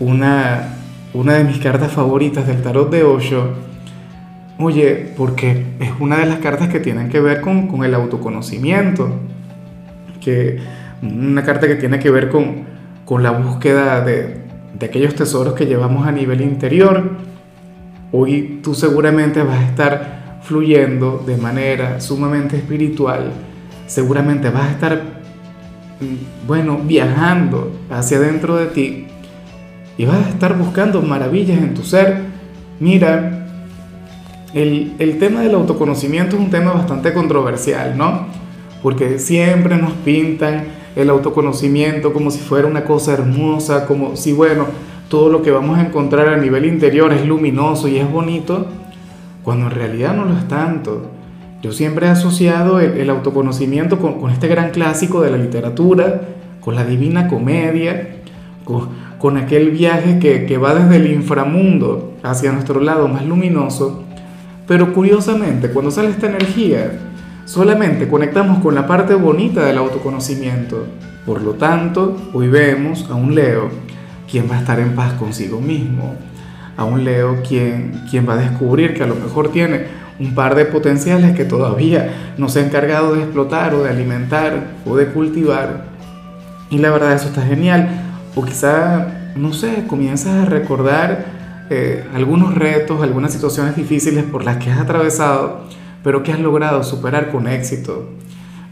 una, una de mis cartas favoritas del tarot de Osho. Oye, porque es una de las cartas que tienen que ver con, el autoconocimiento, que una carta que tiene que ver con, con la búsqueda de, de aquellos tesoros que llevamos a nivel interior. Hoy tú seguramente vas a estar fluyendo de manera sumamente espiritual, seguramente vas a estar, mm, bueno, viajando hacia dentro de ti y vas a estar buscando maravillas en tu ser. Mira, el, el, tema del autoconocimiento es un tema bastante controversial, ¿no? Porque siempre nos pintan el autoconocimiento como si fuera una cosa hermosa, como si, bueno, todo lo que vamos a encontrar a nivel interior es luminoso y es bonito, cuando en realidad no lo es tanto. Yo siempre he asociado el, el autoconocimiento con, con, este gran clásico de la literatura, con la divina comedia, con, con aquel viaje que, va desde el inframundo hacia nuestro lado más luminoso, pero curiosamente cuando sale esta energía, solamente conectamos con la parte bonita del autoconocimiento. Por lo tanto, hoy vemos a un Leo quien va a estar en paz consigo mismo, a un Leo quien, quien va a descubrir que a lo mejor tiene un par de potenciales que todavía no se ha encargado de explotar o de alimentar o de cultivar. Y la verdad eso está genial o quizá, no sé, comienzas a recordar eh, algunos retos, algunas situaciones difíciles por las que has atravesado, pero que has logrado superar con éxito.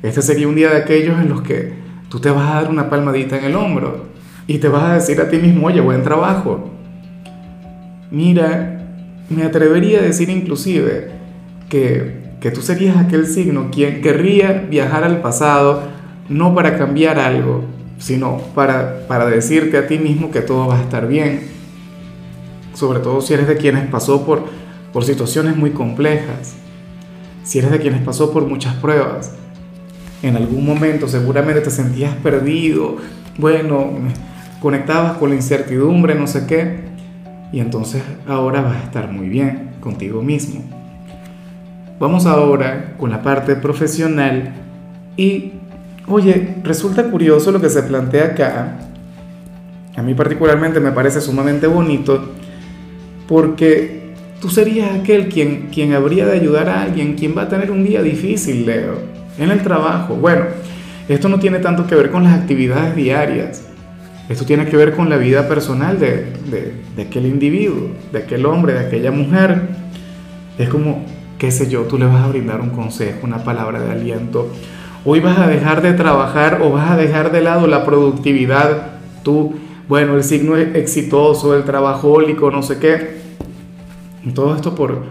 Este sería un día de aquellos en los que tú te vas a dar una palmadita en el hombro y te vas a decir a ti mismo, oye, buen trabajo. Mira, me atrevería a decir inclusive que, que tú serías aquel signo quien querría viajar al pasado no para cambiar algo, sino para, para decirte a ti mismo que todo va a estar bien. Sobre todo si eres de quienes pasó por, por situaciones muy complejas, si eres de quienes pasó por muchas pruebas. En algún momento seguramente te sentías perdido, bueno, conectabas con la incertidumbre, no sé qué, y entonces ahora vas a estar muy bien contigo mismo. Vamos ahora con la parte profesional y Oye, resulta curioso lo que se plantea acá. A mí particularmente me parece sumamente bonito porque tú serías aquel quien, quien habría de ayudar a alguien, quien va a tener un día difícil, Leo, en el trabajo. Bueno, esto no tiene tanto que ver con las actividades diarias. Esto tiene que ver con la vida personal de, de, de aquel individuo, de aquel hombre, de aquella mujer. Es como, qué sé yo, tú le vas a brindar un consejo, una palabra de aliento Hoy vas a dejar de trabajar o vas a dejar de lado la productividad. Tú, bueno, el signo exitoso, el trabajólico, no sé qué. Todo esto por,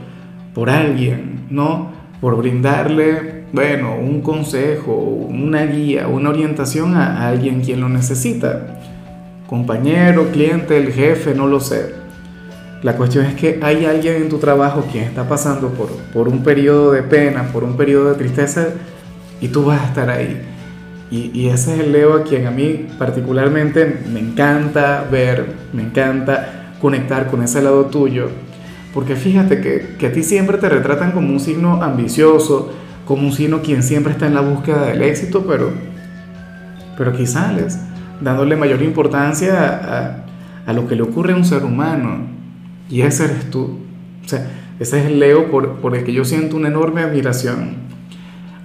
por alguien, ¿no? Por brindarle, bueno, un consejo, una guía, una orientación a, alguien quien lo necesita. Compañero, cliente, el jefe, no lo sé. La cuestión es que hay alguien en tu trabajo quien está pasando por, por un periodo de pena, por un periodo de tristeza y tú vas a estar ahí. Y, ese es el Leo a quien a mí particularmente me encanta ver, me encanta conectar con ese lado tuyo, porque fíjate que, que a ti siempre te retratan como un signo ambicioso, como un signo quien siempre está en la búsqueda del éxito, pero, pero aquí sales dándole mayor importancia a, a, lo que le ocurre a un ser humano, y ese eres tú. O sea, ese es el Leo por, por el que yo siento una enorme admiración.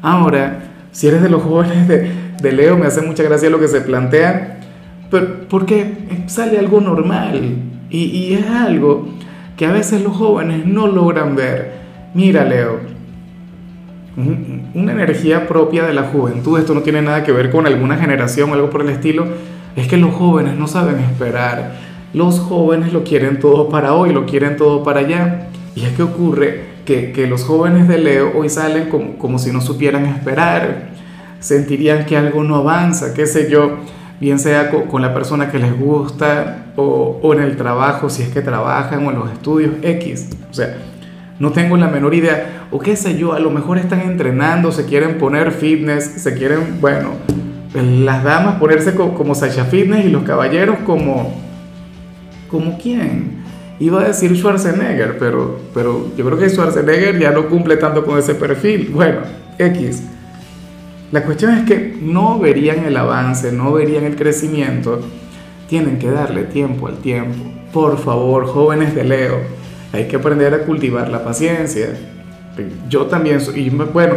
Ahora, si eres de los jóvenes de, Leo, me hace mucha gracia lo que se plantea, pero porque sale algo normal y, y es algo que a veces los jóvenes no logran ver. Mira, Leo, una energía propia de la juventud, esto no tiene nada que ver con alguna generación o algo por el estilo, es que los jóvenes no saben esperar. Los jóvenes lo quieren todo para hoy, lo quieren todo para allá. Y es que ocurre que, los jóvenes de Leo hoy salen como, como si no supieran esperar, sentirían que algo no avanza, qué sé yo. bien sea con, la persona que les gusta o, o, en el trabajo, si es que trabajan o en los estudios X. O sea, no tengo la menor idea. O qué sé yo, a lo mejor están entrenando, se quieren poner fitness, se quieren, bueno, las damas ponerse como, Sasha Fitness y los caballeros como... ¿Como quién? Iba a decir Schwarzenegger, pero, pero yo creo que Schwarzenegger ya no cumple tanto con ese perfil. Bueno, X. La cuestión es que no verían el avance, no verían el crecimiento. Tienen que darle tiempo al tiempo. Por favor, jóvenes de Leo, hay que aprender a cultivar la paciencia. Yo también, y bueno,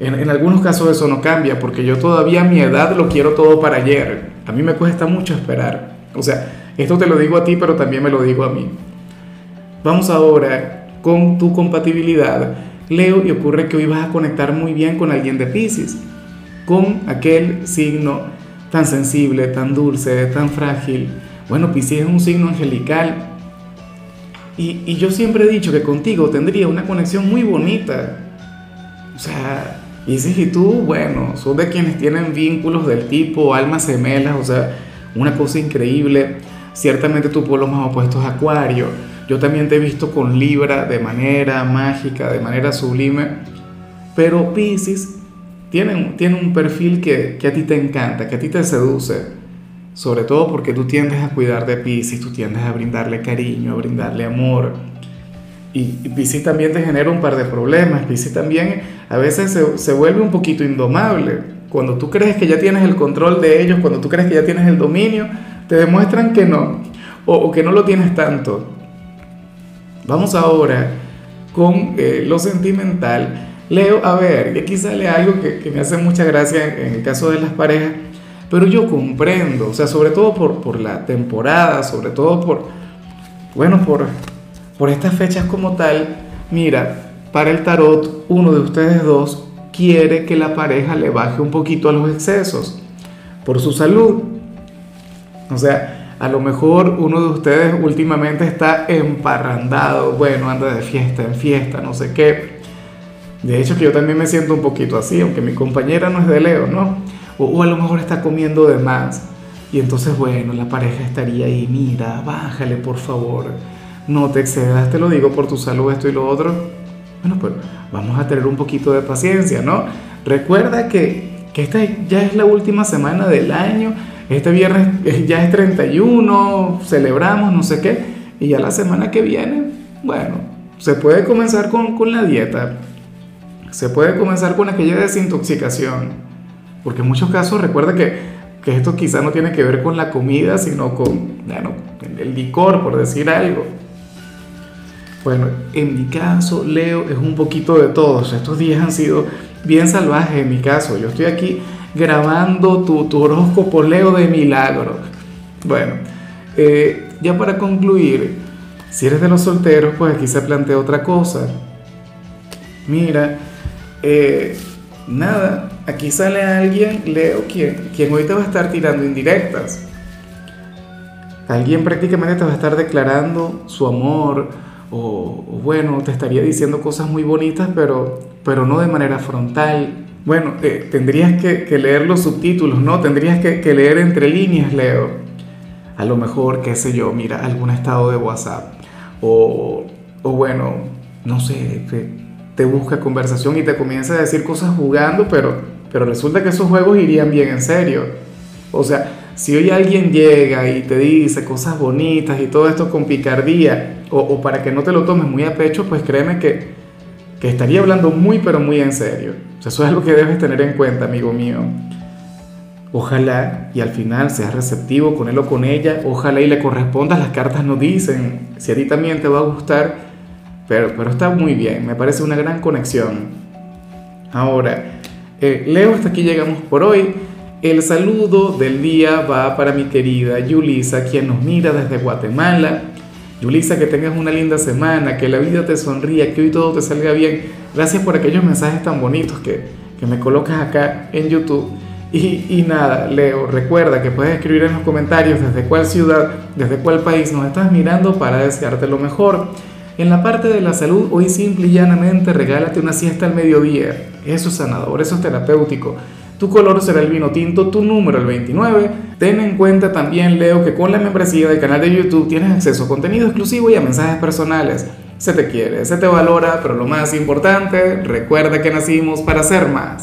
en, en, algunos casos eso no cambia, porque yo todavía a mi edad lo quiero todo para ayer. A mí me cuesta mucho esperar. O sea, esto te lo digo a ti, pero también me lo digo a mí. Vamos ahora con tu compatibilidad. Leo, y ocurre que hoy vas a conectar muy bien con alguien de Pisces con aquel signo tan sensible, tan dulce, tan frágil. Bueno, Pisces es un signo angelical. Y, yo siempre he dicho que contigo tendría una conexión muy bonita. O sea, Pisces y tú, bueno, son de quienes tienen vínculos del tipo almas gemelas, o sea, una cosa increíble. Ciertamente tu pueblo más opuesto es Acuario. Yo también te he visto con Libra de manera mágica, de manera sublime. Pero Pisces tiene, tiene un perfil que, que, a ti te encanta, que a ti te seduce, sobre todo porque tú tiendes a cuidar de Pisces, tú tiendes a brindarle cariño, a brindarle amor. Y, y Pisces también te genera un par de problemas, Pisces también a veces se, se vuelve un poquito indomable. Cuando tú crees que ya tienes el control de ellos, cuando tú crees que ya tienes el dominio, te demuestran que no, o, o que no lo tienes tanto. Vamos ahora con eh, lo sentimental Leo, a ver, y aquí sale algo que, me hace mucha gracia en, el caso de las parejas, pero yo comprendo, o sea, sobre todo por, por la temporada, sobre todo por, bueno, por, por estas fechas como tal, mira, para el tarot, uno de ustedes dos quiere que la pareja le baje un poquito a los excesos por su salud. O sea, a lo mejor uno de ustedes últimamente está emparrandado, bueno, anda de fiesta en fiesta, no sé qué. De hecho que yo también me siento un poquito así, aunque mi compañera no es de Leo, ¿no? O, a lo mejor está comiendo de más. Y entonces, bueno, la pareja estaría ahí, mira, bájale por favor, no te excedas, te lo digo por tu salud, esto y lo otro. Bueno, pues vamos a tener un poquito de paciencia, ¿no? Recuerda que, que esta ya es la última semana del año, este viernes ya es 31, celebramos, no sé qué, y ya la semana que viene, bueno, se puede comenzar con, con la dieta se puede comenzar con aquella desintoxicación, porque en muchos casos recuerda que, que esto quizá no tiene que ver con la comida, sino con bueno, el licor, por decir algo. Bueno, en mi caso, Leo, es un poquito de todos. Estos días han sido bien salvajes en mi caso. Yo estoy aquí grabando tu, tu horóscopo Leo de milagro. Bueno, eh, ya para concluir, si eres de los solteros, pues aquí se plantea otra cosa. Mira, eh, nada, aquí sale alguien, Leo, quien, quien hoy te va a estar tirando indirectas. Alguien prácticamente te va a estar declarando su amor o, bueno, te estaría diciendo cosas muy bonitas, pero, pero no de manera frontal. Bueno, eh, tendrías que, leer los subtítulos, ¿no? Tendrías que, leer entre líneas, Leo. A lo mejor, qué sé yo, mira, algún estado de WhatsApp. O, o bueno, no sé, te busca conversación y te comienza a decir cosas jugando, pero, pero resulta que esos juegos irían bien en serio. O sea, si hoy alguien llega y te dice cosas bonitas y todo esto con picardía, o, para que no te lo tomes muy a pecho, pues créeme que, que estaría hablando muy, pero muy en serio. O sea, eso es algo que debes tener en cuenta, amigo mío. Ojalá y al final seas receptivo con él o con ella, ojalá y le correspondas, las cartas no dicen, si a ti también te va a gustar, pero, pero está muy bien, me parece una gran conexión. Ahora, eh, Leo, hasta aquí llegamos por hoy. El saludo del día va para mi querida Yulisa, quien nos mira desde Guatemala. Yulisa, que tengas una linda semana, que la vida te sonría, que hoy todo te salga bien. Gracias por aquellos mensajes tan bonitos que, que me colocas acá en YouTube. Y, y, nada, Leo, recuerda que puedes escribir en los comentarios desde cuál ciudad, desde cuál país nos estás mirando para desearte lo mejor. En la parte de la salud, hoy simple y llanamente regálate una siesta al mediodía. Eso es sanador, eso es terapéutico. Tu color será el vino tinto, tu número el 29. Ten en cuenta también, Leo, que con la membresía del canal de YouTube tienes acceso a contenido exclusivo y a mensajes personales. Se te quiere, se te valora, pero lo más importante, recuerda que nacimos para ser más.